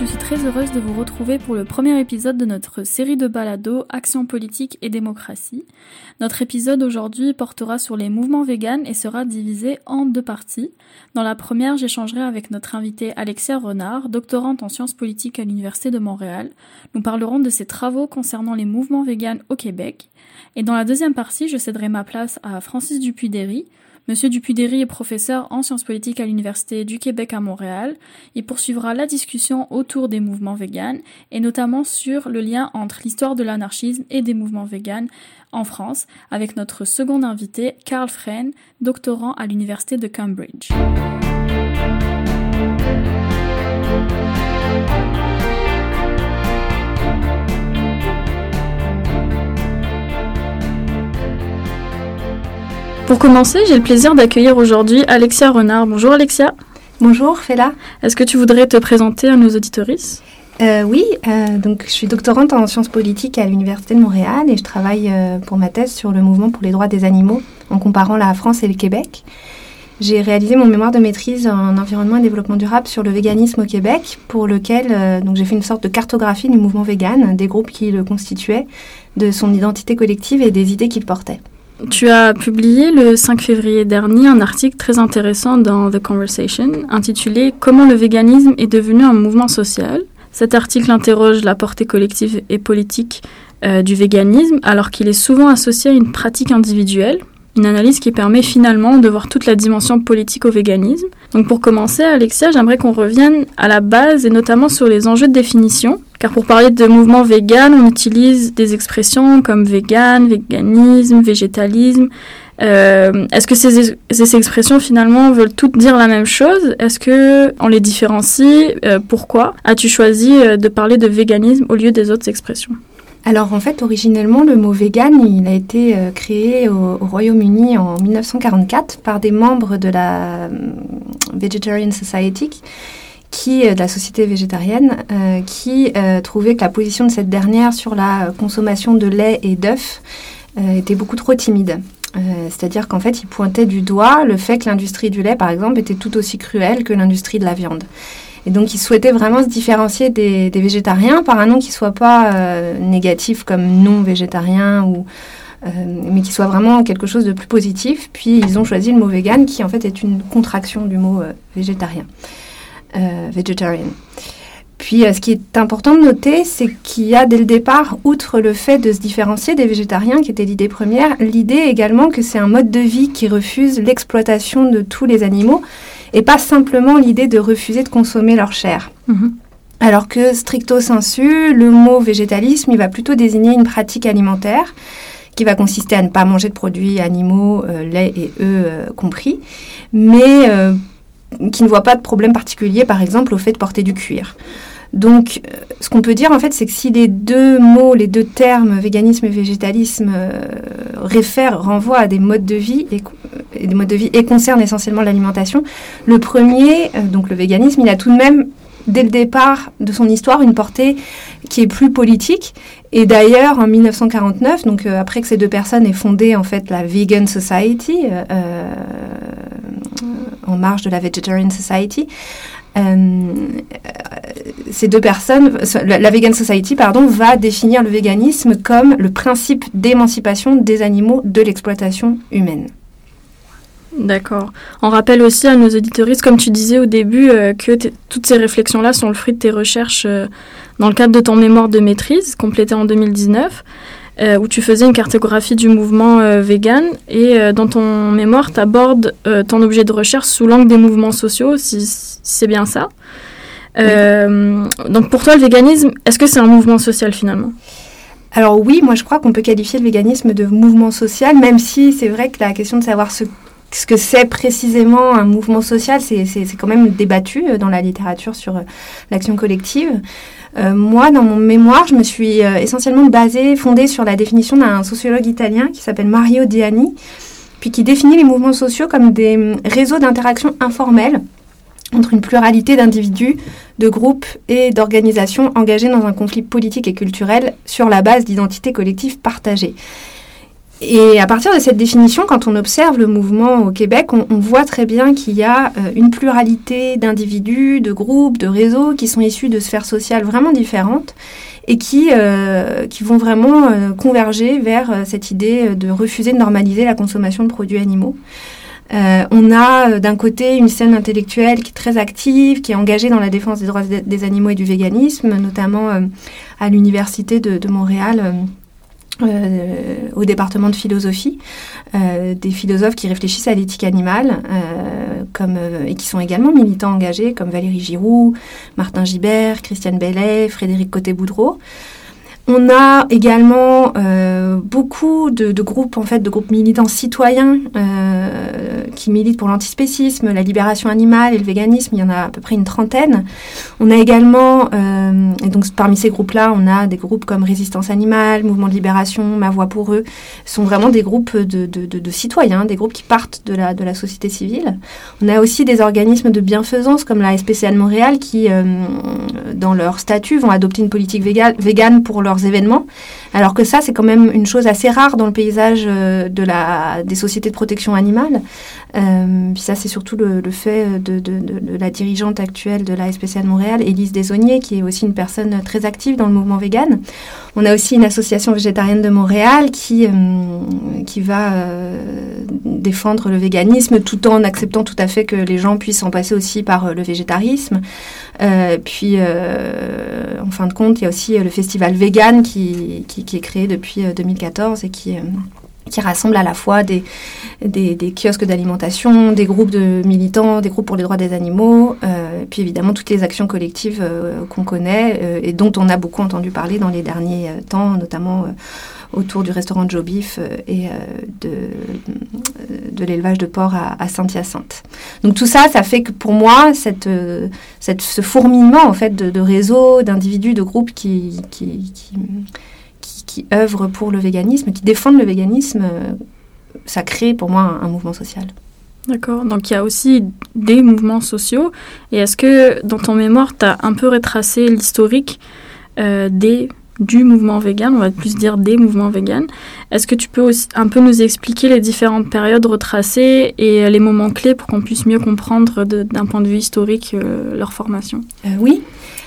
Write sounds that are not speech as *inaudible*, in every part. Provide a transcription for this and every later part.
je suis très heureuse de vous retrouver pour le premier épisode de notre série de balados Action politique et démocratie. Notre épisode aujourd'hui portera sur les mouvements véganes et sera divisé en deux parties. Dans la première, j'échangerai avec notre invitée Alexia Renard, doctorante en sciences politiques à l'Université de Montréal. Nous parlerons de ses travaux concernant les mouvements véganes au Québec. Et dans la deuxième partie, je céderai ma place à Francis Dupuy-Derry, Monsieur Dupuy-Derry est professeur en sciences politiques à l'Université du Québec à Montréal. Il poursuivra la discussion autour des mouvements véganes et notamment sur le lien entre l'histoire de l'anarchisme et des mouvements véganes en France avec notre second invité, Karl Fren, doctorant à l'Université de Cambridge. Pour commencer, j'ai le plaisir d'accueillir aujourd'hui Alexia Renard. Bonjour Alexia. Bonjour Fela. Est-ce que tu voudrais te présenter à nos auditorices? Euh, Oui, euh, donc je suis doctorante en sciences politiques à l'Université de Montréal et je travaille euh, pour ma thèse sur le mouvement pour les droits des animaux en comparant la France et le Québec. J'ai réalisé mon mémoire de maîtrise en environnement et développement durable sur le véganisme au Québec, pour lequel donc j'ai fait une sorte de cartographie du mouvement vegan, des groupes qui le constituaient, de son identité collective et des idées qu'il portait. Tu as publié le 5 février dernier un article très intéressant dans The Conversation intitulé Comment le véganisme est devenu un mouvement social. Cet article interroge la portée collective et politique euh, du véganisme alors qu'il est souvent associé à une pratique individuelle, une analyse qui permet finalement de voir toute la dimension politique au véganisme. Donc pour commencer, Alexia, j'aimerais qu'on revienne à la base et notamment sur les enjeux de définition. Car pour parler de mouvement vegan, on utilise des expressions comme vegan, véganisme, végétalisme. Euh, Est-ce que ces, ces, expressions finalement veulent toutes dire la même chose? Est-ce que on les différencie? Euh, Pourquoi as-tu choisi euh, de parler de véganisme au lieu des autres expressions? Alors en fait, originellement, le mot vegan, il a été euh, créé au, au Royaume-Uni en 1944 par des membres de la euh, Vegetarian Society, qui, euh, de la société végétarienne, qui trouvait que la position de cette dernière sur la consommation de lait et d'œufs était beaucoup trop timide. C'est-à-dire qu'en fait, il pointait du doigt le fait que l'industrie du lait, par exemple, était tout aussi cruelle que l'industrie de la viande. Et donc, ils souhaitaient vraiment se différencier des, végétariens par un nom qui soit pas euh, négatif comme non végétarien euh, mais qui soit vraiment quelque chose de plus positif. Puis ils ont choisi le mot vegan, qui en fait est une contraction du mot euh, végétarien. Puis ce qui est important de noter, c'est qu'il y a dès le départ, outre le fait de se différencier des végétariens, qui était l'idée première, l'idée également que c'est un mode de vie qui refuse l'exploitation de tous les animaux et pas simplement l'idée de refuser de consommer leur chair. Mmh. Alors que stricto sensu, le mot végétalisme, il va plutôt désigner une pratique alimentaire qui va consister à ne pas manger de produits animaux, euh, lait et œufs euh, compris, mais euh, qui ne voit pas de problème particulier, par exemple, au fait de porter du cuir. Donc, euh, ce qu'on peut dire en fait, c'est que si les deux mots, les deux termes, véganisme et végétalisme, euh, réfèrent, renvoient à des modes de vie et, concernent essentiellement l'alimentation, le premier, euh, donc le véganisme, il a tout de même dès le départ de son histoire une portée qui est plus politique. Et d'ailleurs, en 1949, donc après que ces deux personnes aient fondé en fait la Vegan Society, en marge de la Vegetarian Society, ces deux personnes, la, Vegan Society, pardon, va définir le véganisme comme le principe d'émancipation des animaux de l'exploitation humaine. D'accord. On rappelle aussi à nos auditoristes, comme tu disais au début, euh, que toutes ces réflexions-là sont le fruit de tes recherches euh, dans le cadre de ton mémoire de maîtrise, complété en 2019, euh, où tu faisais une cartographie du mouvement euh, vegan. Et euh, dans ton mémoire, tu abordes ton objet de recherche sous l'angle des mouvements sociaux, si, si c'est bien ça. Oui. donc pour toi, le véganisme, est-ce que c'est un mouvement social finalement? Alors oui, moi je crois qu'on peut qualifier le véganisme de mouvement social, même si c'est vrai que la question de savoir ce ce que c'est précisément un mouvement social, c'est quand même débattu dans la littérature sur l'action collective. Euh, moi, dans mon mémoire, je me suis euh, essentiellement basée, fondée sur la définition d'un sociologue italien qui s'appelle Mario Diani, puis qui définit les mouvements sociaux comme des hum, réseaux d'interaction informels entre une pluralité d'individus, de groupes et d'organisations engagés dans un conflit politique et culturel sur la base d'identités collectives partagées. Et à partir de cette définition, quand on observe le mouvement au Québec, on, voit très bien qu'il y a une pluralité d'individus, de groupes, de réseaux qui sont issus de sphères sociales vraiment différentes et qui, qui vont vraiment converger vers cette idée de refuser de normaliser la consommation de produits animaux. Euh, on a euh, d'un côté une scène intellectuelle qui est très active, qui est engagée dans la défense des droits des animaux et du véganisme, notamment euh, à l'Université de, Montréal. Au département de philosophie, des philosophes qui réfléchissent à l'éthique animale comme, et qui sont également militants engagés, comme Valérie Giroux, Martin Gibert, Christiane Bellet, Frédéric Côté-Boudreau. On a également euh, beaucoup de, groupes en fait de groupes militants citoyens euh, qui militent pour l'antispécisme, la libération animale et le véganisme. Il y en a à peu près une trentaine. On a également euh, et donc parmi ces groupes-là, on a des groupes comme Résistance animale, Mouvement de libération, Ma voix pour eux. Ce sont vraiment des groupes de, citoyens, des groupes qui partent de la de la société civile. On a aussi des organismes de bienfaisance comme la SPCA de Montréal qui, dans leur statut, vont adopter une politique végane pour leur événements. Alors que ça, c'est quand même une chose assez rare dans le paysage euh, des sociétés de protection animale. Euh, puis ça, c'est surtout le, fait de, la dirigeante actuelle de la SPCA de Montréal, Élise Desauniers, qui est aussi une personne très active dans le mouvement vegan. On a aussi une association végétarienne de Montréal qui, euh, qui va défendre le véganisme tout en acceptant tout à fait que les gens puissent en passer aussi par le végétarisme. puis, en fin de compte, il y a aussi le festival vegan qui, qui, est créé depuis 2014 et qui qui rassemble à la fois des, des, kiosques d'alimentation, des groupes de militants, des groupes pour les droits des animaux, euh, puis évidemment toutes les actions collectives euh, qu'on connaît euh, et dont on a beaucoup entendu parler dans les derniers temps, notamment autour du restaurant Joe Beef et de, de l'élevage de porc à, Saint-Hyacinthe. Donc tout ça, ça fait que pour moi, cette, cette, ce fourmillement en fait de, réseaux, d'individus, de groupes qui, qui, qui qui œuvrent pour le véganisme, qui défendent le véganisme, euh, ça crée pour moi un, mouvement social. D'accord, donc il y a aussi des mouvements sociaux. Et est-ce que dans ton mémoire, tu as un peu retracé l'historique euh, des du mouvement vegan, on va plus dire des mouvements vegan. Est-ce que tu peux aussi un peu nous expliquer les différentes périodes retracées et les moments clés pour qu'on puisse mieux comprendre d'un point de vue historique euh, leur formation? Oui.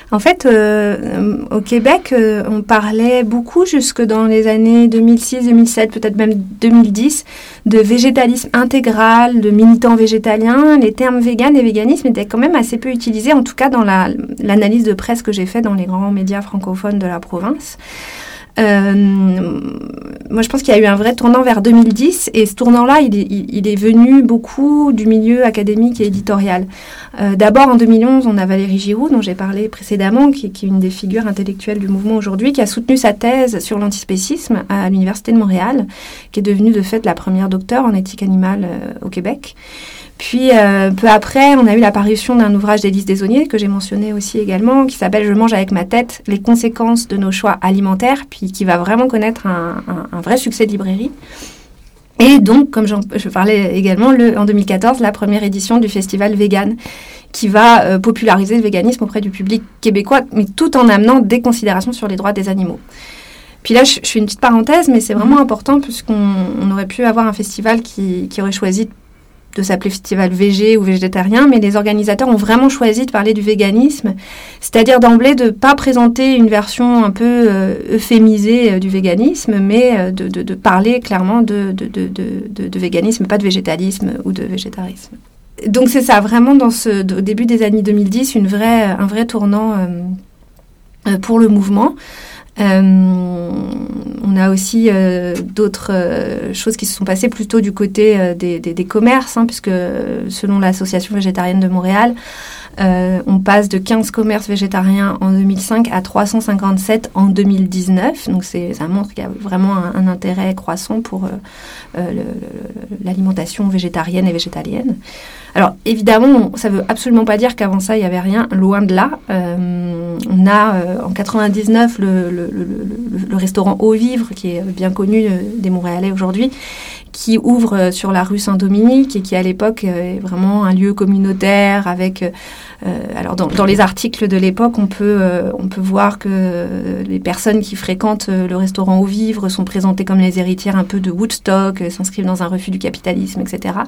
En fait, euh, au Québec, euh, on parlait beaucoup jusque dans les années 2006, 2007, peut-être même 2010, de végétalisme intégral, de militants végétaliens. Les termes vegan et véganisme étaient quand même assez peu utilisés, en tout cas dans l'analyse de presse que j'ai faite dans les grands médias francophones de la province. Euh, moi, je pense qu'il y a eu un vrai tournant vers 2010 et ce tournant-là, il, il, est venu beaucoup du milieu académique et éditorial. Euh, D'abord, en 2011, on a Valérie Giroud, dont j'ai parlé précédemment, qui, qui, est une des figures intellectuelles du mouvement aujourd'hui, qui a soutenu sa thèse sur l'antispécisme à l'Université de Montréal, qui est devenue de fait la première docteure en éthique animale euh, au Québec. Puis euh, peu après, on a eu l'apparition d'un ouvrage d'Élise Desauniers que j'ai mentionné aussi également, qui s'appelle Je mange avec ma tête, les conséquences de nos choix alimentaires, puis qui va vraiment connaître un, vrai succès de librairie. Et donc, comme je parlais également, le, en 2014, la première édition du festival Vegan, qui va euh, populariser le véganisme auprès du public québécois, mais tout en amenant des considérations sur les droits des animaux. Puis là, je, fais une petite parenthèse, mais c'est vraiment important puisqu'on aurait pu avoir un festival qui aurait choisi de s'appeler festival végé ou végétarien, mais les organisateurs ont vraiment choisi de parler du véganisme, c'est-à-dire d'emblée de ne pas présenter une version un peu euh, euphémisée euh, du véganisme, mais euh, de, parler clairement de, véganisme, pas de végétalisme ou de végétarisme. Donc c'est ça, vraiment dans ce, au début des années 2010, une vraie, un vrai tournant pour le mouvement. Euh, on a aussi euh, d'autres euh, choses qui se sont passées plutôt du côté des, des, commerces, hein, puisque selon l'Association végétarienne de Montréal, on passe de 15 commerces végétariens en 2005 à 357 en 2019. Donc ça montre qu'il y a vraiment un, intérêt croissant pour l'alimentation végétarienne et végétalienne. Alors évidemment, ça ne veut absolument pas dire qu'avant ça, il n'y avait rien, loin de là. on a en 99 le, le, le, restaurant Au Vivre, qui est bien connu euh, des Montréalais aujourd'hui, qui ouvre sur la rue Saint-Dominique et qui à l'époque est vraiment un lieu communautaire avec alors dans, les articles de l'époque on peut on peut voir que les personnes qui fréquentent le restaurant au vivre sont présentées comme les héritières un peu de Woodstock s'inscrivent dans un refus du capitalisme etc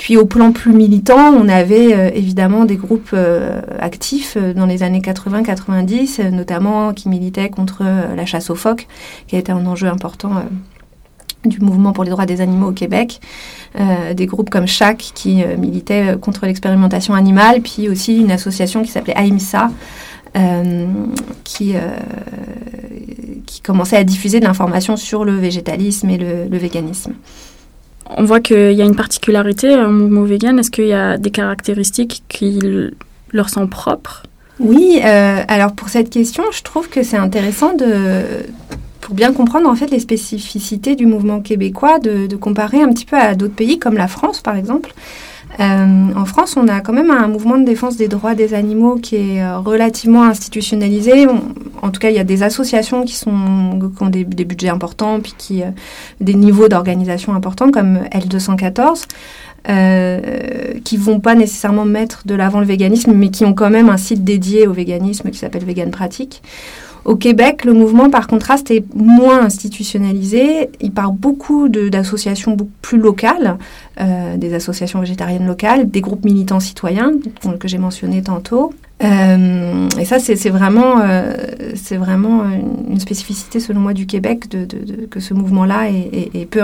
puis au plan plus militant, on avait euh, évidemment des groupes euh, actifs euh, dans les années 80-90, notamment qui militaient contre la chasse aux phoques, qui a été un enjeu important du mouvement pour les droits des animaux au Québec. des groupes comme CHAC qui militaient contre l'expérimentation animale, puis aussi une association qui s'appelait AIMSA, qui, qui commençait à diffuser de l'information sur le végétalisme et le véganisme. On voit qu'il y a une particularité au mouvement vegan. Est-ce qu'il y a des caractéristiques qui leur sont propres? Oui, euh, alors pour cette question, je trouve que c'est intéressant de, pour bien comprendre en fait les spécificités du mouvement québécois, de comparer un petit peu à d'autres pays comme la France par exemple. Euh, en France, on a quand même un mouvement de défense des droits des animaux qui est euh, relativement institutionnalisé. en tout cas, il y a des associations qui, sont, qui ont des, budgets importants, puis qui euh, des niveaux d'organisation importants, comme L214. Euh, qui vont pas nécessairement mettre de l'avant le véganisme, mais qui ont quand même un site dédié au véganisme qui s'appelle Vegan Pratique. Au Québec, le mouvement, par contraste, est moins institutionnalisé. Il part beaucoup d'associations plus locales, euh, des associations végétariennes locales, des groupes militants citoyens que j'ai mentionnés tantôt. Euh, et ça, c'est vraiment, euh, vraiment une spécificité, selon moi, du Québec, que ce mouvement-là est, peu,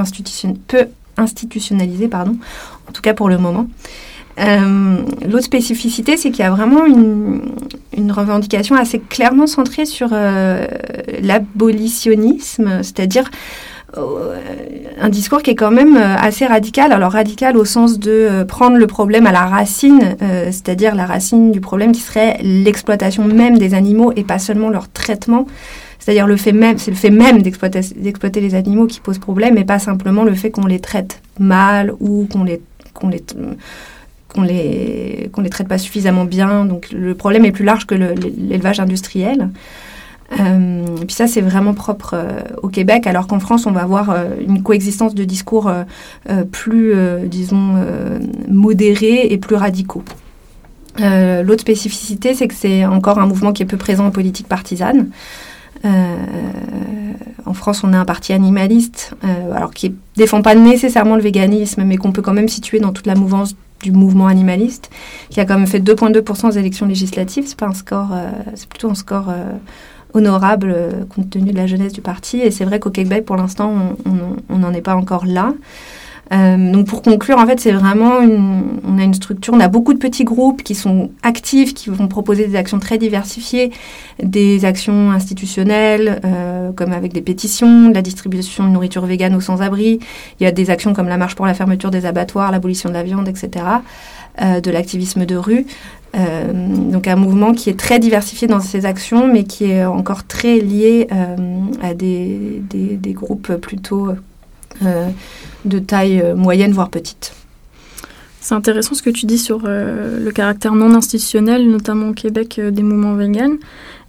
peu, institutionnalisé, pardon, en tout cas pour le moment. Euh, l'autre spécificité, c'est qu'il y a vraiment une, revendication assez clairement centrée sur euh, l'abolitionnisme, c'est-à-dire euh, un discours qui est quand même assez radical. Alors radical au sens de prendre le problème à la racine, c'est-à-dire la racine du problème qui serait l'exploitation même des animaux et pas seulement leur traitement. C'est-à-dire le fait même, c'est le fait même d'exploiter les animaux qui pose problème et pas simplement le fait qu'on les traite mal ou qu'on les, qu'on les qu'on les, les traite pas suffisamment bien. Donc le problème est plus large que l'élevage industriel. Euh, puis ça, c'est vraiment propre euh, au Québec, alors qu'en France, on va avoir euh, une coexistence de discours plus, disons, modérés et plus radicaux. L'autre spécificité, c'est que c'est encore un mouvement qui est peu présent en politique partisane. en France, on a un parti animaliste, alors qui défend pas nécessairement le véganisme, mais qu'on peut quand même situer dans toute la mouvance du mouvement animaliste, qui a quand même fait 2,2% aux élections législatives. C'est pas un score, euh, c'est plutôt un score euh, honorable euh, compte tenu de la jeunesse du parti. Et c'est vrai qu'au Québec, pour l'instant, on n'en est pas encore là. Euh, donc pour conclure, en fait, c'est vraiment une, on a une structure, on a beaucoup de petits groupes qui sont actifs, qui vont proposer des actions très diversifiées, des actions institutionnelles, euh, comme avec des pétitions, la distribution de nourriture végane aux sans-abri. Il y a des actions comme la marche pour la fermeture des abattoirs, l'abolition de la viande, etc. Euh, de l'activisme de rue. Donc un mouvement qui est très diversifié dans ses actions, mais qui est encore très lié à des, groupes plutôt de taille euh, moyenne, voire petite. C'est intéressant ce que tu dis sur euh, le caractère non institutionnel, notamment au Québec, des mouvements vegan.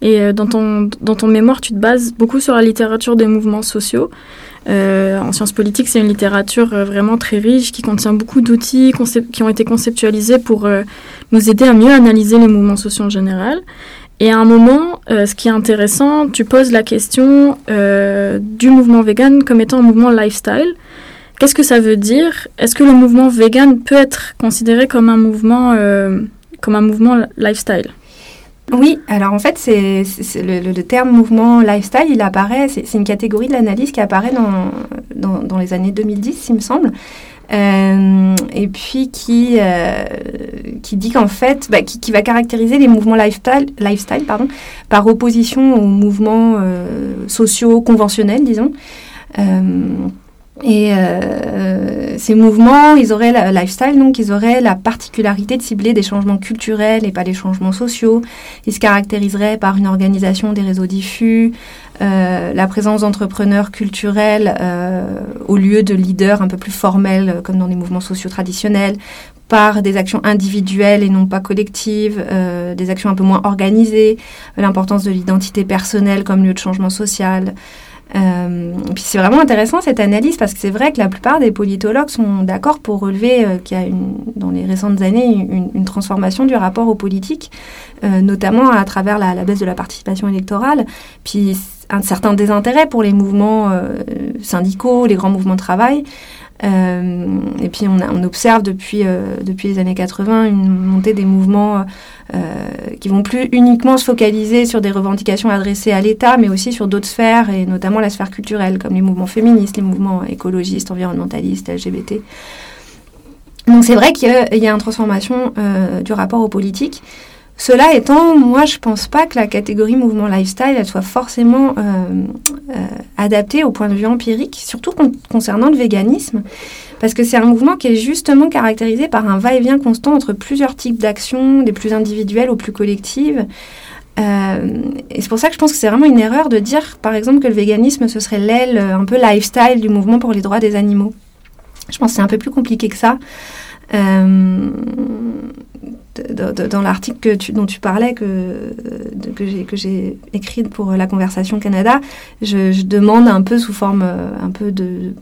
Et dans, ton, dans ton mémoire, tu te bases beaucoup sur la littérature des mouvements sociaux. en sciences politiques, c'est une littérature vraiment très riche qui contient beaucoup d'outils qui ont été conceptualisés pour nous aider à mieux analyser les mouvements sociaux en général. Et à un moment, euh, ce qui est intéressant, tu poses la question euh, du mouvement vegan comme étant un mouvement lifestyle. Qu'est-ce que ça veut dire? Est-ce que le mouvement vegan peut être considéré comme un mouvement, euh, comme un mouvement lifestyle? Oui, alors en fait, c'est le, terme mouvement lifestyle, il apparaît, c'est une catégorie de l'analyse qui apparaît dans, dans, les années 2010, il me semble, euh, et puis qui, euh, qui dit qu'en fait, bah, qui, qui, va caractériser les mouvements lifestyle, lifestyle pardon, par opposition aux mouvements sociaux conventionnels, disons. Et euh, ces mouvements, ils auraient la lifestyle, donc ils auraient la particularité de cibler des changements culturels et pas des changements sociaux. Ils se caractériseraient par une organisation des réseaux diffus, euh, la présence d'entrepreneurs culturels euh, au lieu de leaders un peu plus formels euh, comme dans des mouvements sociaux traditionnels, par des actions individuelles et non pas collectives, euh, des actions un peu moins organisées, l'importance de l'identité personnelle comme lieu de changement social. Puis c'est vraiment intéressant cette analyse parce que c'est vrai que la plupart des politologues sont d'accord pour relever qu'il y a une, dans les récentes années une, transformation du rapport aux politiques, notamment à travers la, la, baisse de la participation électorale. Puis un certain désintérêt pour les mouvements syndicaux, les grands mouvements de travail. Euh, et puis on, observe depuis, euh, depuis les années 80 une montée des mouvements euh, qui vont plus uniquement se focaliser sur des revendications adressées à l'État, mais aussi sur d'autres sphères, et notamment la sphère culturelle, comme les mouvements féministes, les mouvements écologistes, environnementalistes, LGBT. Donc c'est vrai qu'il y, a une transformation du rapport aux politiques. Cela étant, moi, je pense pas que la catégorie mouvement lifestyle, soit forcément euh, euh, adaptée au point de vue empirique, surtout concernant le véganisme, parce que c'est un mouvement qui est justement caractérisé par un va-et-vient constant entre plusieurs types d'actions, des plus individuelles aux plus collectives. Euh, et c'est pour ça que je pense que c'est vraiment une erreur de dire, par exemple, que le véganisme, ce serait l'aile un peu lifestyle du mouvement pour les droits des animaux. Je pense que c'est un peu plus compliqué que ça. Euh, dans l'article dont tu parlais, que, que j'ai écrit pour la Conversation Canada, je, je, demande un peu sous forme euh, un peu de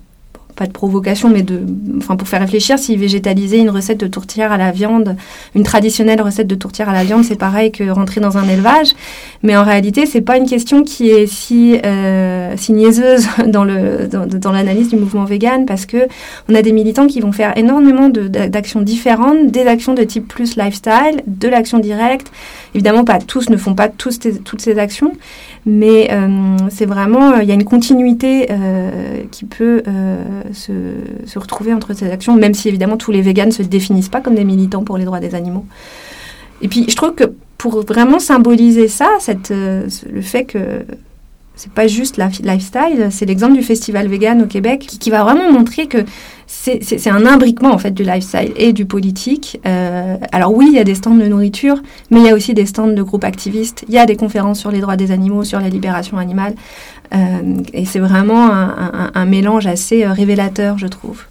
pas de provocation, mais de, enfin pour faire réfléchir, si végétaliser une recette de tourtière à la viande, une traditionnelle recette de tourtière à la viande, c'est pareil que rentrer dans un élevage. Mais en réalité, c'est pas une question qui est si, euh, si niaiseuse *laughs* dans le dans, l'analyse du mouvement vegan, parce que on a des militants qui vont faire énormément d'actions différentes, des actions de type plus lifestyle, de l'action directe. Évidemment, pas tous ne font pas toutes ces actions, mais euh, c'est vraiment, euh, il y a une continuité euh, qui peut se, retrouver entre ces actions, même si évidemment tous les véganes ne se définissent pas comme des militants pour les droits des animaux. Et puis je trouve que pour vraiment symboliser ça, cette, le fait que c'est pas juste la lifestyle, c'est l'exemple du festival vegan au Québec qui, va vraiment montrer que c'est un imbriquement en fait du lifestyle et du politique. Euh, alors oui, il y a des stands de nourriture, mais il y a aussi des stands de groupes activistes. Il y a des conférences sur les droits des animaux, sur la libération animale, euh, et c'est vraiment un, mélange assez euh, révélateur, je trouve.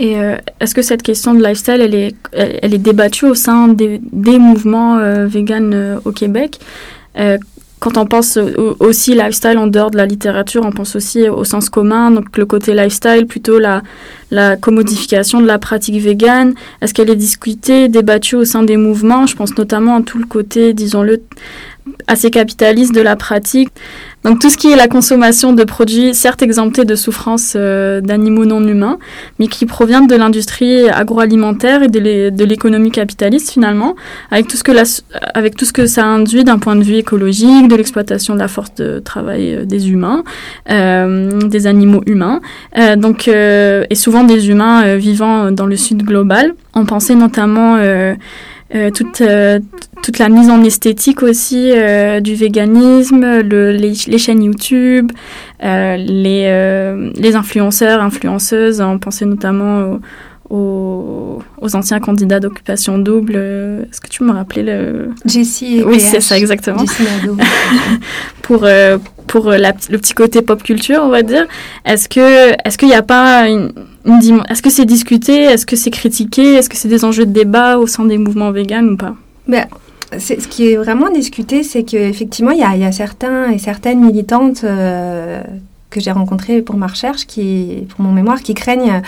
Et est-ce que cette question de lifestyle, elle est, elle, est débattue au sein des, mouvements vegan au Québec? Quand on pense aussi lifestyle en dehors de la littérature, on pense aussi au sens commun, donc le côté lifestyle, plutôt la, la commodification de la pratique végane. Est-ce qu'elle est discutée, débattue au sein des mouvements? Je pense notamment à tout le côté, disons-le, assez capitaliste de la pratique. Donc tout ce qui est la consommation de produits certes exemptés de souffrance euh, d'animaux non humains, mais qui proviennent de l'industrie agroalimentaire et de l'économie capitaliste finalement, avec tout ce que la, avec tout ce que ça induit d'un point de vue écologique, de l'exploitation de la force de travail euh, des humains, euh, des animaux humains, euh, donc et souvent des humains vivant dans le sud global. On pensait notamment euh, toute, euh, toute la mise en esthétique aussi euh, du véganisme, le, les, chaînes YouTube, les, les influenceurs, influenceuses. On pensait notamment aux, aux, anciens candidats d'occupation double. Est-ce que tu me rappelais le... Jessie et Oui, c'est ça, exactement. *laughs* pour pour la, le petit côté pop culture, on va dire. Est-ce que est-ce qu'il n'y a pas une est-ce que c'est discuté? Est-ce que c'est critiqué? Est-ce que c'est des enjeux de débat au sein des mouvements véganes ou pas? Ben, ce qui est vraiment discuté, c'est qu'effectivement, il y a, y a certains et certaines militantes euh, que j'ai rencontrées pour ma recherche, qui, pour mon mémoire, qui craignent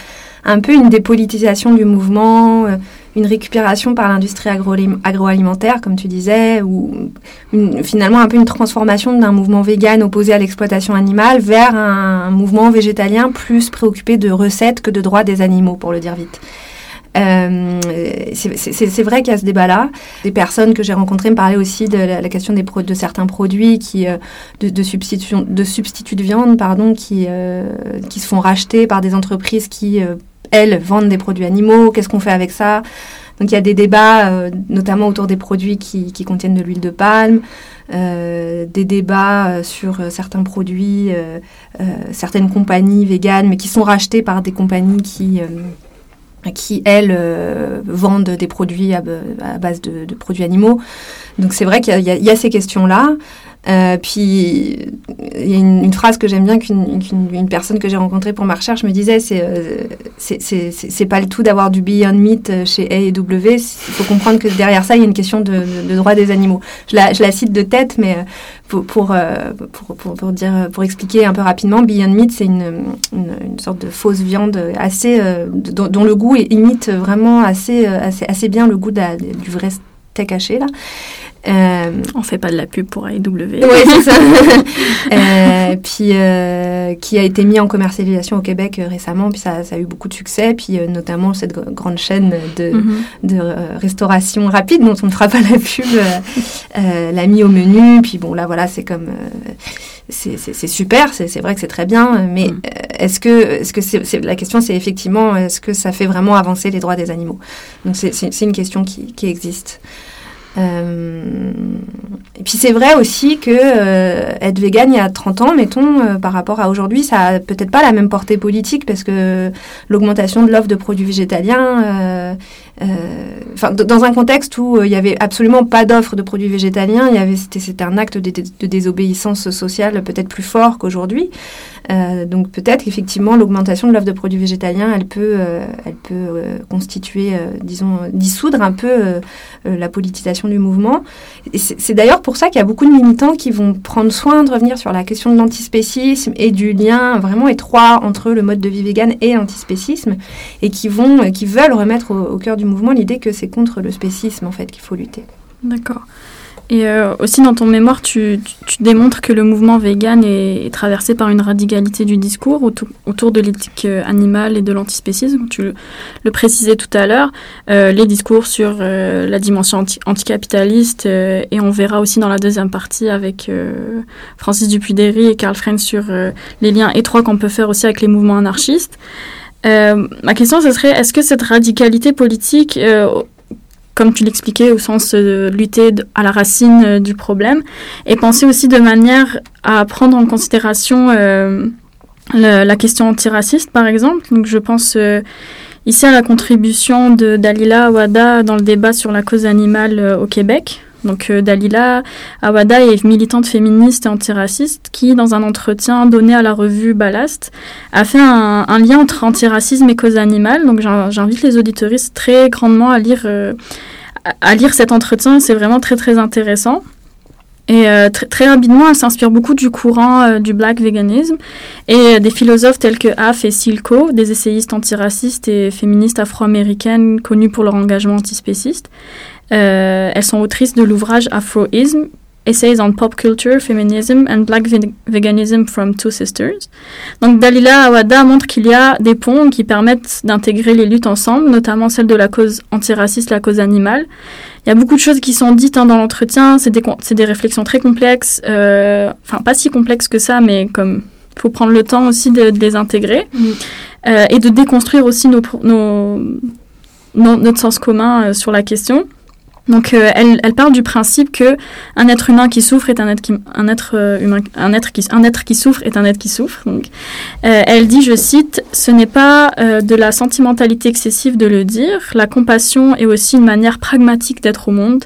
un peu une dépolitisation du mouvement, euh, une récupération par l'industrie agroalimentaire, comme tu disais, ou finalement un peu une transformation d'un mouvement vegan opposé à l'exploitation animale vers un, mouvement végétalien plus préoccupé de recettes que de droits des animaux, pour le dire vite. Euh, c'est vrai qu'il y a ce débat-là. Des personnes que j'ai rencontrées me parlaient aussi de la, question de certains produits qui, euh, de, de, substitution, de substituts de viande pardon, qui, qui se font racheter par des entreprises qui elles, vendent des produits animaux, qu'est-ce qu'on fait avec ça? Donc il y a des débats, euh, notamment autour des produits qui, contiennent de l'huile de palme, euh, des débats euh, sur certains produits, certaines compagnies véganes, mais qui sont rachetées par des compagnies qui qui, elles, vendent des produits à, base de, produits animaux. Donc c'est vrai qu'il y, a ces questions-là. Euh, puis il y a une, phrase que j'aime bien qu'une une, personne que j'ai rencontrée pour ma recherche me disait c'est euh, pas le tout d'avoir du Beyond Meat chez A. Il faut comprendre que derrière ça il y a une question de, de, droit des animaux. Je la, je la, cite de tête, mais pour pour, pour, pour, pour, dire pour expliquer un peu rapidement, Beyond Meat c'est une, une, sorte de fausse viande assez dont, le goût imite vraiment assez assez, assez bien le goût du vrai steak haché là. Euh, on fait pas de la pub pour AEW. Oui, c'est ça. *laughs* euh, puis euh, qui a été mis en commercialisation au Québec euh, récemment, puis ça, ça, a eu beaucoup de succès, puis notamment cette grande chaîne de, mhm. de restauration rapide dont on ne fera pas la pub l'a mis au menu. Puis bon, là voilà, c'est comme c'est super, c'est vrai que c'est très bien, mais mhm. est-ce que, la question, c'est effectivement, est-ce que ça fait vraiment avancer les droits des animaux? Donc c'est une question qui, qui existe. Euh, et puis c'est vrai aussi que euh, être vegan il y a 30 ans, mettons, euh, par rapport à aujourd'hui, ça a peut-être pas la même portée politique parce que l'augmentation de l'offre de produits végétaliens, enfin dans un contexte où il y avait absolument pas d'offre de produits végétaliens, c'était un acte de, désobéissance sociale peut-être plus fort qu'aujourd'hui. Euh, donc peut-être effectivement l'augmentation de l'offre de produits végétaliens, elle peut, euh, euh, constituer, disons, dissoudre un peu la politisation du mouvement. C'est d'ailleurs pour ça qu'il y a beaucoup de militants qui vont prendre soin de revenir sur la question de l'antispécisme et du lien vraiment étroit entre le mode de vie vegan et l'antispécisme, et qui vont, qui veulent remettre au, au cœur du mouvement l'idée que c'est contre le spécisme en fait qu'il faut lutter. D'accord. Et euh, aussi dans ton mémoire, tu, démontres que le mouvement vegan est, traversé par une radicalité du discours autour, de l'éthique euh, animale et de l'antispécisme. Tu le, précisais tout à l'heure, euh, les discours sur la dimension anticapitaliste, et on verra aussi dans la deuxième partie avec Francis Dupuy-Derry et Karl Frenz sur les liens étroits qu'on peut faire aussi avec les mouvements anarchistes. Ma question, ce serait, est-ce que cette radicalité politique comme tu l'expliquais, au sens de lutter à la racine euh, du problème, et penser aussi de manière à prendre en considération euh, la question antiraciste, par exemple? Donc, je pense euh, ici à la contribution de Dalila Awada dans le débat sur la cause animale au Québec. Donc euh, Dalila Awada est militante féministe et antiraciste qui, dans un entretien donné à la revue Ballast, a fait un, lien entre antiracisme et cause animale. Donc j'invite les auditoristes très grandement à lire, euh, à lire cet entretien. C'est vraiment très très intéressant. Et euh, très rapidement, elle s'inspire beaucoup du courant du black veganisme et des philosophes tels que Af et Silko, des essayistes antiracistes et féministes afro-américaines connues pour leur engagement antispéciste. Euh, elles sont autrices de l'ouvrage Afroism, Essays on Pop Culture, Feminism and Black Veganism from Two Sisters. Donc Dalila Awada montre qu'il y a des ponts qui permettent d'intégrer les luttes ensemble, notamment celle de la cause antiraciste, la cause animale. Il y a beaucoup de choses qui sont dites hein, dans l'entretien, c'est des, des, réflexions très complexes, euh, enfin pas si complexes que ça, mais comme il faut prendre le temps aussi de, les intégrer mm. euh, et de déconstruire aussi nos, nos, notre sens commun sur la question. Donc euh, elle, elle, parle du principe que un être humain qui souffre est un être qui, euh, humain un être qui souffre est un être qui souffre. Euh, elle dit je cite ce n'est pas de la sentimentalité excessive de le dire, la compassion est aussi une manière pragmatique d'être au monde.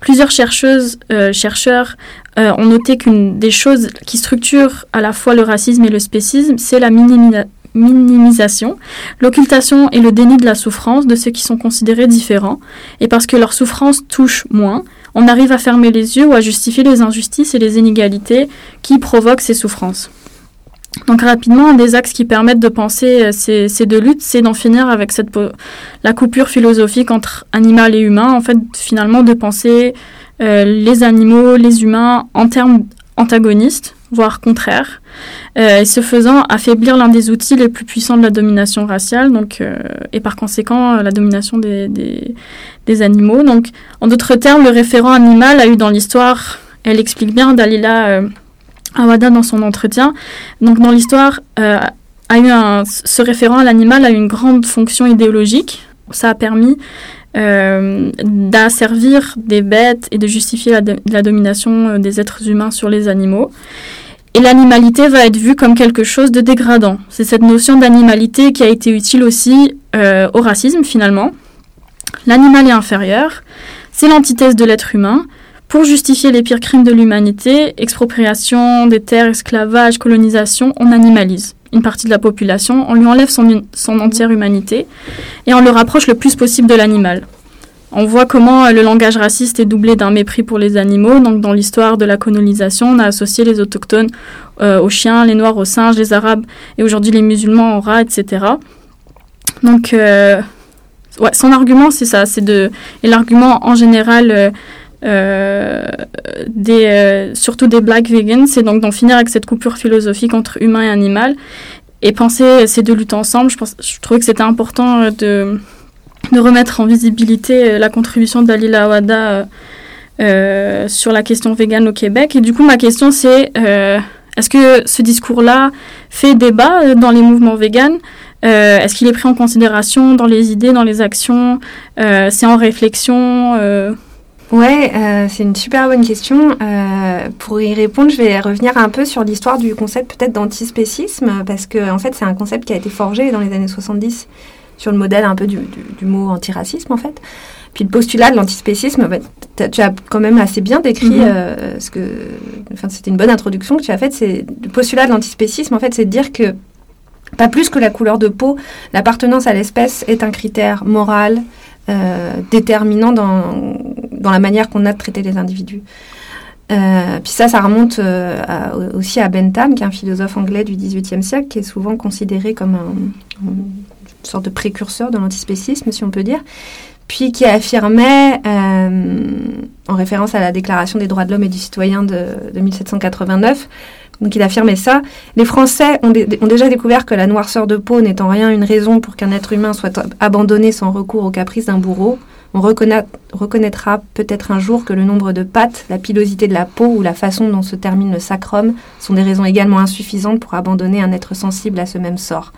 Plusieurs chercheuses chercheurs ont noté qu'une des choses qui structurent à la fois le racisme et le spécisme, c'est la minimisation minimisation, l'occultation et le déni de la souffrance de ceux qui sont considérés différents, et parce que leur souffrance touche moins, on arrive à fermer les yeux ou à justifier les injustices et les inégalités qui provoquent ces souffrances. Donc rapidement, un des axes qui permettent de penser euh, ces, deux luttes, c'est d'en finir avec cette, la coupure philosophique entre animal et humain, en fait finalement de penser euh, les animaux, les humains en termes antagonistes, voire contraires, euh, et ce faisant affaiblir l'un des outils les plus puissants de la domination raciale, donc, euh, et par conséquent la domination des, des, animaux. Donc, en d'autres termes, le référent animal a eu dans l'histoire, elle explique bien Dalila euh, Awada dans son entretien, donc dans l'histoire, euh, a ce référent à l'animal a eu une grande fonction idéologique. Ça a permis euh, d'asservir des bêtes et de justifier la, domination des êtres humains sur les animaux. Et l'animalité va être vue comme quelque chose de dégradant. C'est cette notion d'animalité qui a été utile aussi euh, au racisme finalement. L'animal est inférieur, c'est l'antithèse de l'être humain. pour justifier les pires crimes de l'humanité, expropriation des terres, esclavage, colonisation, on animalise une partie de la population, on lui enlève son, son entière humanité et on le rapproche le plus possible de l'animal. On voit comment le langage raciste est doublé d'un mépris pour les animaux. Donc, dans l'histoire de la colonisation, on a associé les autochtones euh, aux chiens, les noirs aux singes, les arabes et aujourd'hui les musulmans aux rats, etc. Donc, euh, son argument, c'est ça. C'est de et l'argument en général euh, euh, euh, surtout des black vegans, c'est donc d'en finir avec cette coupure philosophique entre humain et animal et penser ces deux luttes ensemble. Je, pense, je trouvais que c'était important euh, de, de remettre en visibilité la contribution d'Alila Awada euh, sur la question végane au Québec. Et du coup, ma question c'est euh, est-ce que ce discours-là fait débat dans les mouvements véganes? Euh, Est-ce qu'il est pris en considération dans les idées, dans les actions? C'est en réflexion Ouais, euh, c'est une super bonne question. Euh, pour y répondre, je vais revenir un peu sur l'histoire du concept peut-être d'antispécisme, parce que en fait, c'est un concept qui a été forgé dans les années 70 sur le modèle un peu du, du, du mot antiracisme, en fait. Puis le postulat de l'antispécisme, bah, tu as quand même assez bien décrit mm -hmm. euh, ce que. Enfin, c'était une bonne introduction que tu as faite. C'est le postulat de l'antispécisme, en fait, c'est de dire que pas plus que la couleur de peau, l'appartenance à l'espèce est un critère moral euh, déterminant dans, dans la manière qu'on a de traiter les individus. Euh, puis ça, ça remonte euh, à, aussi à Bentham, qui est un philosophe anglais du XVIIIe siècle, qui est souvent considéré comme un, sorte de précurseur de l'antispécisme, si on peut dire, puis qui affirmait, euh, en référence à la Déclaration des droits de l'homme et du citoyen de, de 1789, donc il affirmait ça. Les Français ont, déjà découvert que la noirceur de peau n'est en rien une raison pour qu'un être humain soit abandonné sans recours aux caprices d'un bourreau. On reconnaît, reconnaîtra peut-être un jour que le nombre de pattes, la pilosité de la peau ou la façon dont se termine le sacrum sont des raisons également insuffisantes pour abandonner un être sensible à ce même sort.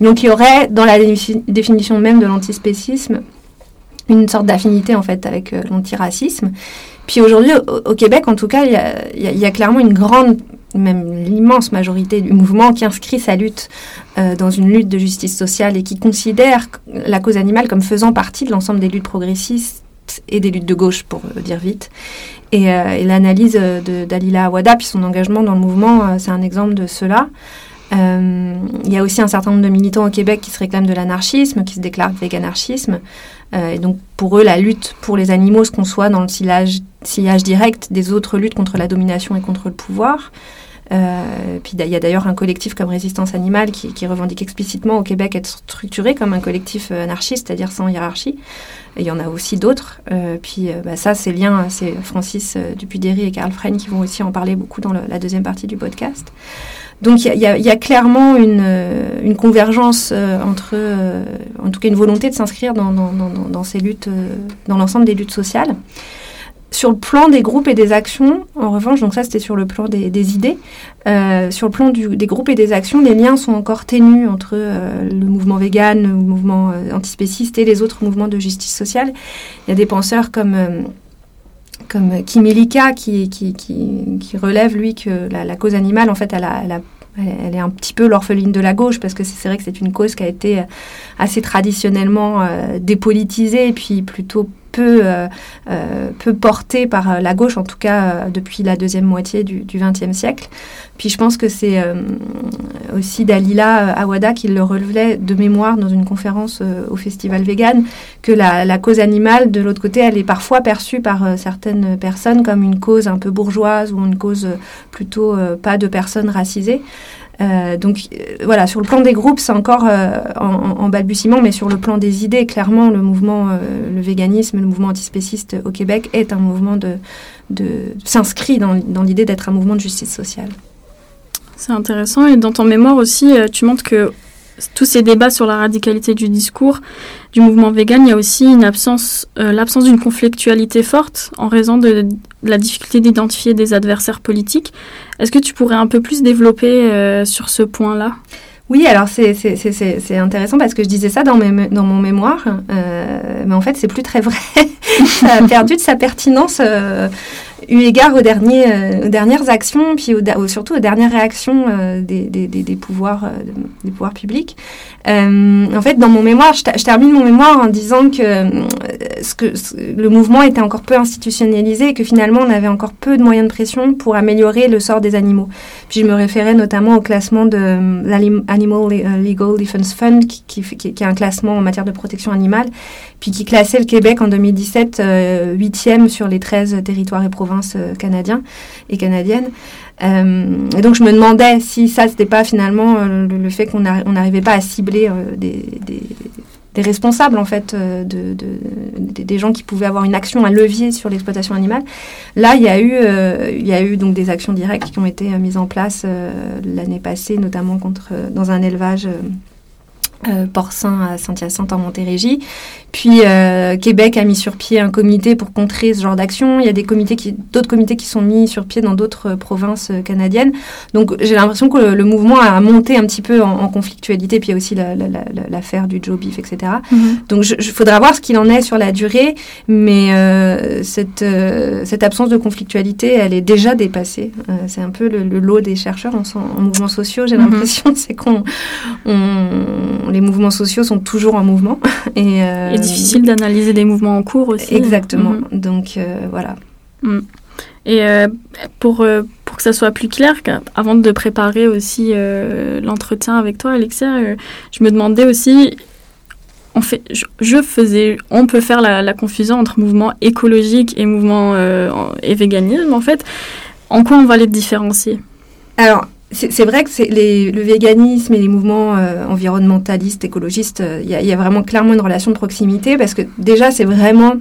Donc il y aurait, dans la définition même de l'antispécisme, une sorte d'affinité en fait avec euh, l'antiracisme. Puis aujourd'hui, au, Québec, en tout cas, il y a, clairement une grande même l'immense majorité du mouvement qui inscrit sa lutte euh, dans une lutte de justice sociale et qui considère la cause animale comme faisant partie de l'ensemble des luttes progressistes et des luttes de gauche, pour le dire vite. Et, euh, et l'analyse de Dalila Awada, puis son engagement dans le mouvement, euh, c'est un exemple de cela. Euh, il y a aussi un certain nombre de militants au Québec qui se réclament de l'anarchisme, qui se déclarent véganarchisme. Euh, et donc pour eux, la lutte pour les animaux se conçoit dans le sillage, direct des autres luttes contre la domination et contre le pouvoir. Euh, puis il y a d'ailleurs un collectif comme Résistance Animale qui, revendique explicitement au Québec être structuré comme un collectif anarchiste, c'est-à-dire sans hiérarchie. Il y en a aussi d'autres. Puis bah, ça, c'est liens, c'est Francis Dupuy-Derry et Karl Frein qui vont aussi en parler beaucoup dans la deuxième partie du podcast. Donc il y, a, clairement une, une convergence entre, en tout cas une volonté de s'inscrire dans, ces luttes, dans l'ensemble des luttes sociales. Sur le plan des groupes et des actions, en revanche, donc ça c'était sur le plan des, idées, euh, sur le plan des groupes et des actions, les liens sont encore ténus entre euh, le mouvement vegan, le mouvement euh, antispéciste et les autres mouvements de justice sociale. Il y a des penseurs comme comme Kim Elika qui, qui, relève, lui, que la, cause animale, en fait, elle, est un petit peu l'orpheline de la gauche, parce que c'est vrai que c'est une cause qui a été assez traditionnellement euh, dépolitisée, et puis plutôt peu, euh, euh, peu portée par la gauche, en tout cas euh, depuis la deuxième moitié du XXe siècle. Puis je pense que c'est aussi Dalila Awada qui le relevait de mémoire dans une conférence au Festival Vegan, que la, la cause animale, de l'autre côté, elle est parfois perçue par certaines personnes comme une cause un peu bourgeoise ou une cause plutôt pas de personnes racisées. Euh, donc euh, voilà, sur le plan des groupes, c'est encore euh, en, en, balbutiement, mais sur le plan des idées, clairement, le mouvement, le véganisme, le mouvement antispéciste au Québec est un mouvement de, s'inscrit dans, l'idée d'être un mouvement de justice sociale. C'est intéressant et dans ton mémoire aussi, tu montres que tous ces débats sur la radicalité du discours du mouvement vegan, il y a aussi l'absence d'une conflictualité forte en raison de la difficulté d'identifier des adversaires politiques. Est-ce que tu pourrais un peu plus développer euh, sur ce point-là? Oui, alors c'est intéressant parce que je disais ça dans, mon mémoire, euh, mais en fait c'est plus très vrai. *laughs* ça a perdu de sa pertinence. Euh, eu égard aux, derniers, aux dernières actions, puis surtout aux dernières réactions des, des, des, pouvoirs, publics. en fait, dans mon mémoire, je, termine mon mémoire en disant que, le mouvement était encore peu institutionnalisé et que finalement on avait encore peu de moyens de pression pour améliorer le sort des animaux. Puis je me référais notamment au classement de l'Animal Legal Defense Fund, qui, qui, est un classement en matière de protection animale, puis qui classait le Québec en 2017 euh, huitième sur les 13 territoires et provinces euh, canadiens et canadiennes. Euh, et donc je me demandais si ça, c'était pas finalement le, fait qu'on n'arrivait pas à cibler des, responsables en fait de, des gens qui pouvaient avoir une action, un levier sur l'exploitation animale. Là, il y a eu, il y eu donc des actions directes qui ont été mises en place l'année passée, notamment contre dans un élevage euh, porcin à Saint-Hyacinthe en Montérégie. Puis euh, Québec a mis sur pied un comité pour contrer ce genre d'action. Il y a des comités qui, d'autres comités qui sont mis sur pied dans d'autres euh, provinces canadiennes. Donc j'ai l'impression que le, mouvement a monté un petit peu en, conflictualité. Puis il y a aussi l'affaire du Joe Beef, etc. Mm-hmm. Donc il faudra voir ce qu'il en est sur la durée. Mais cette, cette absence de conflictualité, elle est déjà dépassée. c'est un peu le, lot des chercheurs en, en mouvements sociaux. J'ai mm-hmm. l'impression *laughs* c'est qu'on on, les mouvements sociaux sont toujours en mouvement. *laughs* Et, euh, difficile d'analyser des mouvements en cours aussi. Exactement. Mhm. Donc euh, voilà. Mhm. Et euh, pour, pour que ça soit plus clair, avant de préparer aussi l'entretien avec toi, Alexia, je me demandais aussi, on fait, je, faisais, on peut faire la, la, confusion entre mouvement écologique et mouvement et véganisme. En fait, en quoi on va les différencier? Alors, c'est vrai que les, le véganisme et les mouvements euh, environnementalistes, écologistes, euh, il y, a vraiment clairement une relation de proximité parce que déjà, c'est vraiment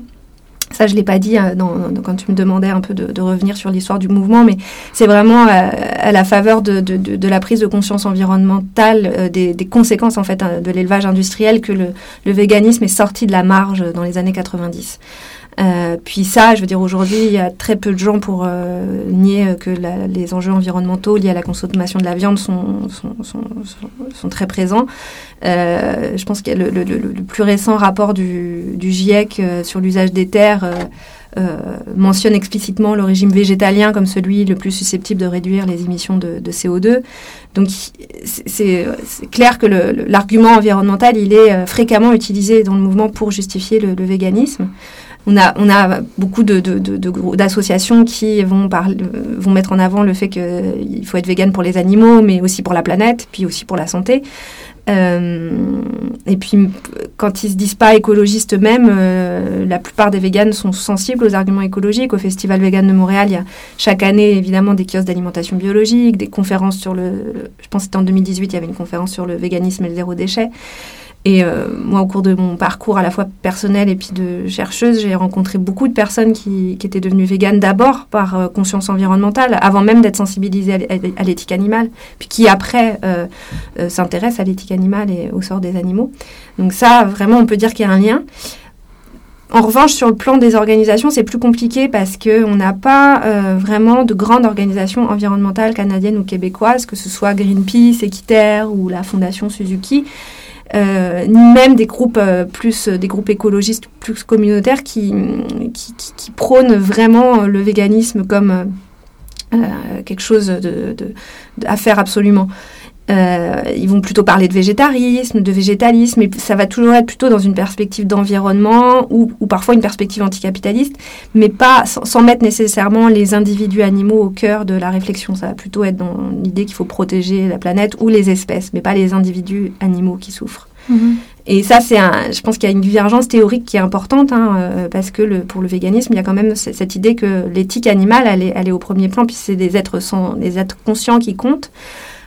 ça, je l'ai pas dit euh, quand tu me demandais un peu de, revenir sur l'histoire du mouvement, mais c'est vraiment à la faveur de, la prise de conscience environnementale des, des, conséquences en fait hein, de l'élevage industriel que le, véganisme est sorti de la marge dans les années 90. Euh, puis ça, je veux dire, aujourd'hui, il y a très peu de gens pour euh, nier que les enjeux environnementaux liés à la consommation de la viande sont, très présents. Euh, je pense que le, plus récent rapport du, GIEC euh, sur l'usage des terres euh, mentionne explicitement le régime végétalien comme celui le plus susceptible de réduire les émissions de, de CO2. Donc c'est clair que l'argument environnemental, il est fréquemment utilisé dans le mouvement pour justifier le, véganisme on a, on a beaucoup d'associations de, qui vont, vont mettre en avant le fait qu'il faut être vegan pour les animaux, mais aussi pour la planète, puis aussi pour la santé. Euh, et puis, quand ils se disent pas écologistes eux-mêmes, euh, la plupart des véganes sont sensibles aux arguments écologiques. Au Festival Vegan de Montréal, il y a chaque année, évidemment, des kiosques d'alimentation biologique, des conférences sur le... Je pense que c'était en 2018, il y avait une conférence sur le véganisme et le zéro déchet. Et euh, moi, au cours de mon parcours à la fois personnel et puis de chercheuse, j'ai rencontré beaucoup de personnes qui, étaient devenues véganes d'abord par euh, conscience environnementale, avant même d'être sensibilisées à, l'éthique animale, puis qui après euh, s'intéressent à l'éthique animale et au sort des animaux. Donc ça, vraiment, on peut dire qu'il y a un lien. En revanche, sur le plan des organisations, c'est plus compliqué parce qu'on n'a pas vraiment de grandes organisations environnementales canadiennes ou québécoises, que ce soit Greenpeace, Équiterre ou la Fondation Suzuki, euh, ni même des groupes euh, plus des groupes écologistes plus communautaires qui, prônent vraiment le véganisme comme euh, quelque chose de, à faire absolument. Ils vont plutôt parler de végétarisme, de végétalisme, et ça va toujours être plutôt dans une perspective d'environnement ou, parfois une perspective anticapitaliste, mais pas sans, mettre nécessairement les individus animaux au cœur de la réflexion. Ça va plutôt être dans l'idée qu'il faut protéger la planète ou les espèces, mais pas les individus animaux qui souffrent. Mhm. Et ça, c'est un, je pense qu'il y a une divergence théorique qui est importante, hein, euh, parce que le, pour le véganisme, il y a quand même cette idée que l'éthique animale, elle est, elle est, au premier plan, puis c'est des êtres, sans, des êtres conscients qui comptent,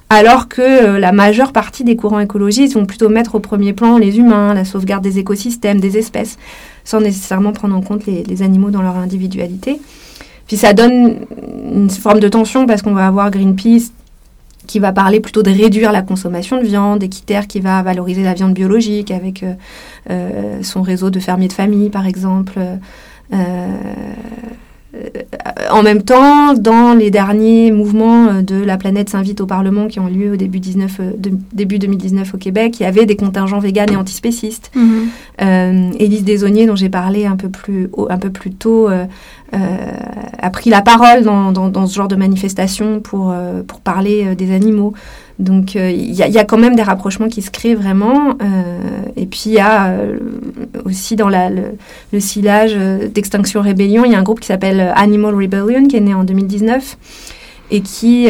alors que euh, la majeure partie des courants écologistes vont plutôt mettre au premier plan les humains, la sauvegarde des écosystèmes, des espèces, sans nécessairement prendre en compte les, animaux dans leur individualité. Puis ça donne une forme de tension parce qu'on va avoir Greenpeace qui va parler plutôt de réduire la consommation de viande, Équiterre qui va valoriser la viande biologique avec euh, euh, son réseau de fermiers de famille, par exemple. En même temps, dans les derniers mouvements de la planète s'invite au Parlement qui ont lieu au début, 19, début 2019 au Québec, il y avait des contingents véganes et antispécistes. Mhm. Élise Desauniers, dont j'ai parlé un peu plus, un peu plus tôt, a pris la parole dans, dans, ce genre de manifestation pour, pour parler des animaux. Donc euh, il y, a quand même des rapprochements qui se créent vraiment. Euh, et puis il y a euh, aussi dans le, le silage d'Extinction Rébellion, il y a un groupe qui s'appelle Animal Rebellion qui est né en 2019 et qui,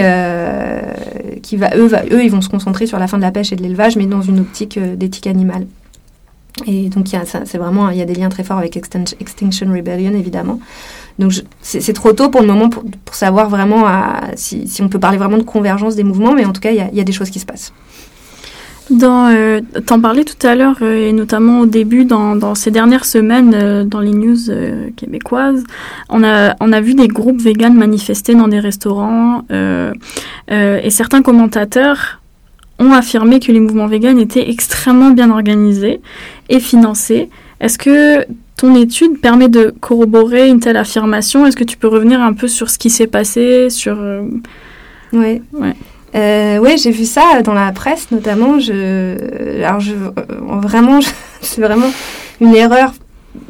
qui va, eux, va, eux, ils vont se concentrer sur la fin de la pêche et de l'élevage, mais dans une optique d'éthique animale. Et donc, c'est vraiment, il y a des liens très forts avec Extinction Rebellion, évidemment. Donc c'est trop tôt pour le moment pour, savoir vraiment si, on peut parler vraiment de convergence des mouvements, mais en tout cas, il y a, des choses qui se passent. Euh, t'en parlais tout à l'heure, euh, et notamment au début, dans, ces dernières semaines, euh, dans les news québécoises, on a, on a vu des groupes véganes manifester dans des restaurants, et certains commentateurs ont affirmé que les mouvements véganes étaient extrêmement bien organisés et financés. Est-ce que ton étude permet de corroborer une telle affirmation? Est-ce que tu peux revenir un peu sur ce qui s'est passé sur euh, Oui. Ouais. Euh, oui, j'ai vu ça dans la presse notamment. Je, alors je, euh, vraiment, *laughs* c'est vraiment une erreur,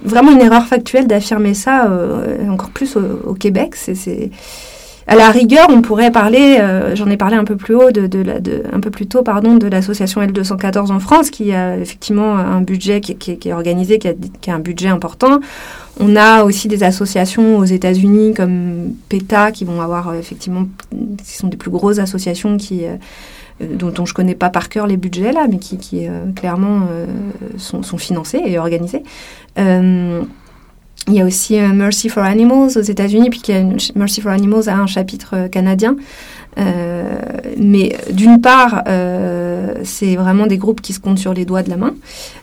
vraiment une erreur factuelle d'affirmer ça encore plus au, au Québec. C'est à la rigueur, on pourrait parler, euh, j'en ai parlé un peu plus haut, de, de, de, un peu plus tôt, pardon, de l'association L214 en France, qui a effectivement un budget qui, qui, qui est organisé, qui a, qui a, un budget important. On a aussi des associations aux États-Unis comme PETA, qui vont avoir euh, effectivement, qui sont des plus grosses associations qui euh, dont, dont, je connais pas par cœur les budgets là, mais qui, qui clairement sont, sont, et organisés. Il y a aussi euh, Mercy for Animals aux États-Unis, puis Mercy for Animals a un chapitre euh, canadien. Euh, mais d'une part, euh, c'est vraiment des groupes qui se comptent sur les doigts de la main.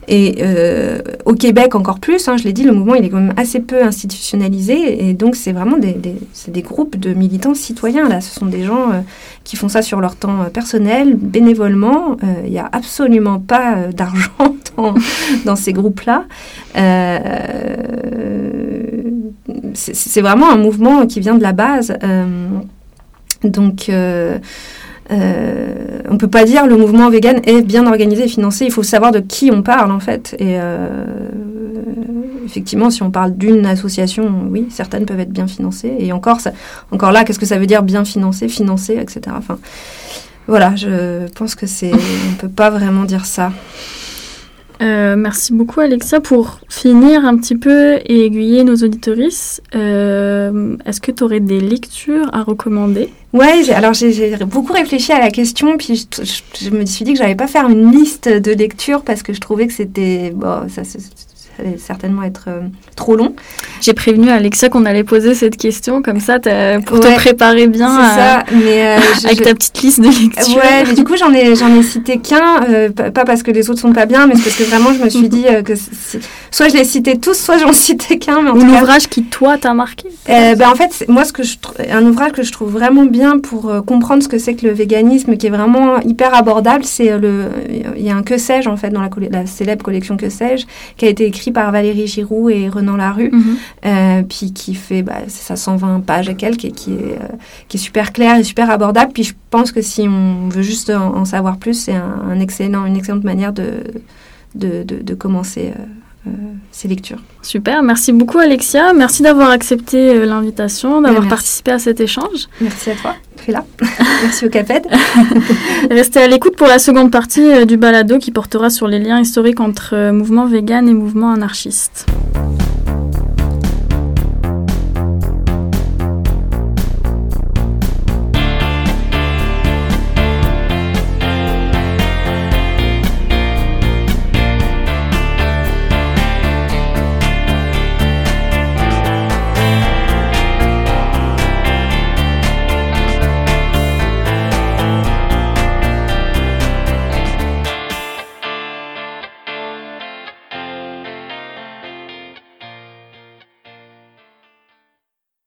Et euh, au Québec encore plus, hein, je l'ai dit, le mouvement il est quand même assez peu institutionnalisé. Et donc c'est vraiment des, groupes de militants citoyens. Là, ce sont des gens qui font ça sur leur temps personnel, bénévolement. Il n'y a absolument pas d'argent *laughs* dans, ces groupes-là. c'est vraiment un mouvement qui vient de la base. Donc, euh, euh, on peut pas dire le mouvement vegan est bien organisé financé. Il faut savoir de qui on parle en fait. Et euh, effectivement, si on parle d'une association, oui, certaines peuvent être bien financées. Et encore, encore là, qu'est-ce que ça veut dire bien financé, financé, etc. Enfin, voilà, je pense que c'est, on peut pas vraiment dire ça. Euh, merci beaucoup Alexa. Pour finir un petit peu et aiguiller nos auditorices, euh, est-ce que tu aurais des lectures à recommander? Ouais, alors j'ai beaucoup réfléchi à la question, puis je, me suis dit que j'allais pas faire une liste de lectures parce que je trouvais que c'était bon, ça, allait certainement être euh, trop long. J'ai prévenu Alexa qu'on allait poser cette question, comme ça, pour te préparer bien ça, mais, euh, *laughs* avec ta petite liste de lectures. Ouais, mais du coup, j'en ai, j'en ai cité qu'un, euh, pas parce que les autres sont pas bien, mais parce que vraiment, je me suis dit que soit je les citais tous, soit j'en citais qu'un. Ou l'ouvrage qui, toi, t'a marqué ben, En fait, moi, ce que je, un ouvrage que je trouve vraiment bien pour comprendre ce que c'est que le véganisme, qui est vraiment hyper abordable, c'est le. Il y a un Que sais-je, en fait, dans la, la célèbre collection Que sais-je, qui a été écrit par Valérie Giroux et Renan Larue, mhm. euh, puis qui fait bah, ça 120 pages et quelques, et qui est, euh, qui est super clair et super abordable. Puis je pense que si on veut juste en, savoir plus, c'est un, excellent, une excellente manière de, de, de, commencer. Euh, ces lectures. Super, merci beaucoup Alexia, merci d'avoir accepté l'invitation, d'avoir participé à cet échange. Merci à toi là. *laughs* Merci au CAPED. *laughs* Restez à l'écoute pour la seconde partie euh, du balado qui portera sur les liens historiques entre euh, mouvement vegan et mouvement anarchiste.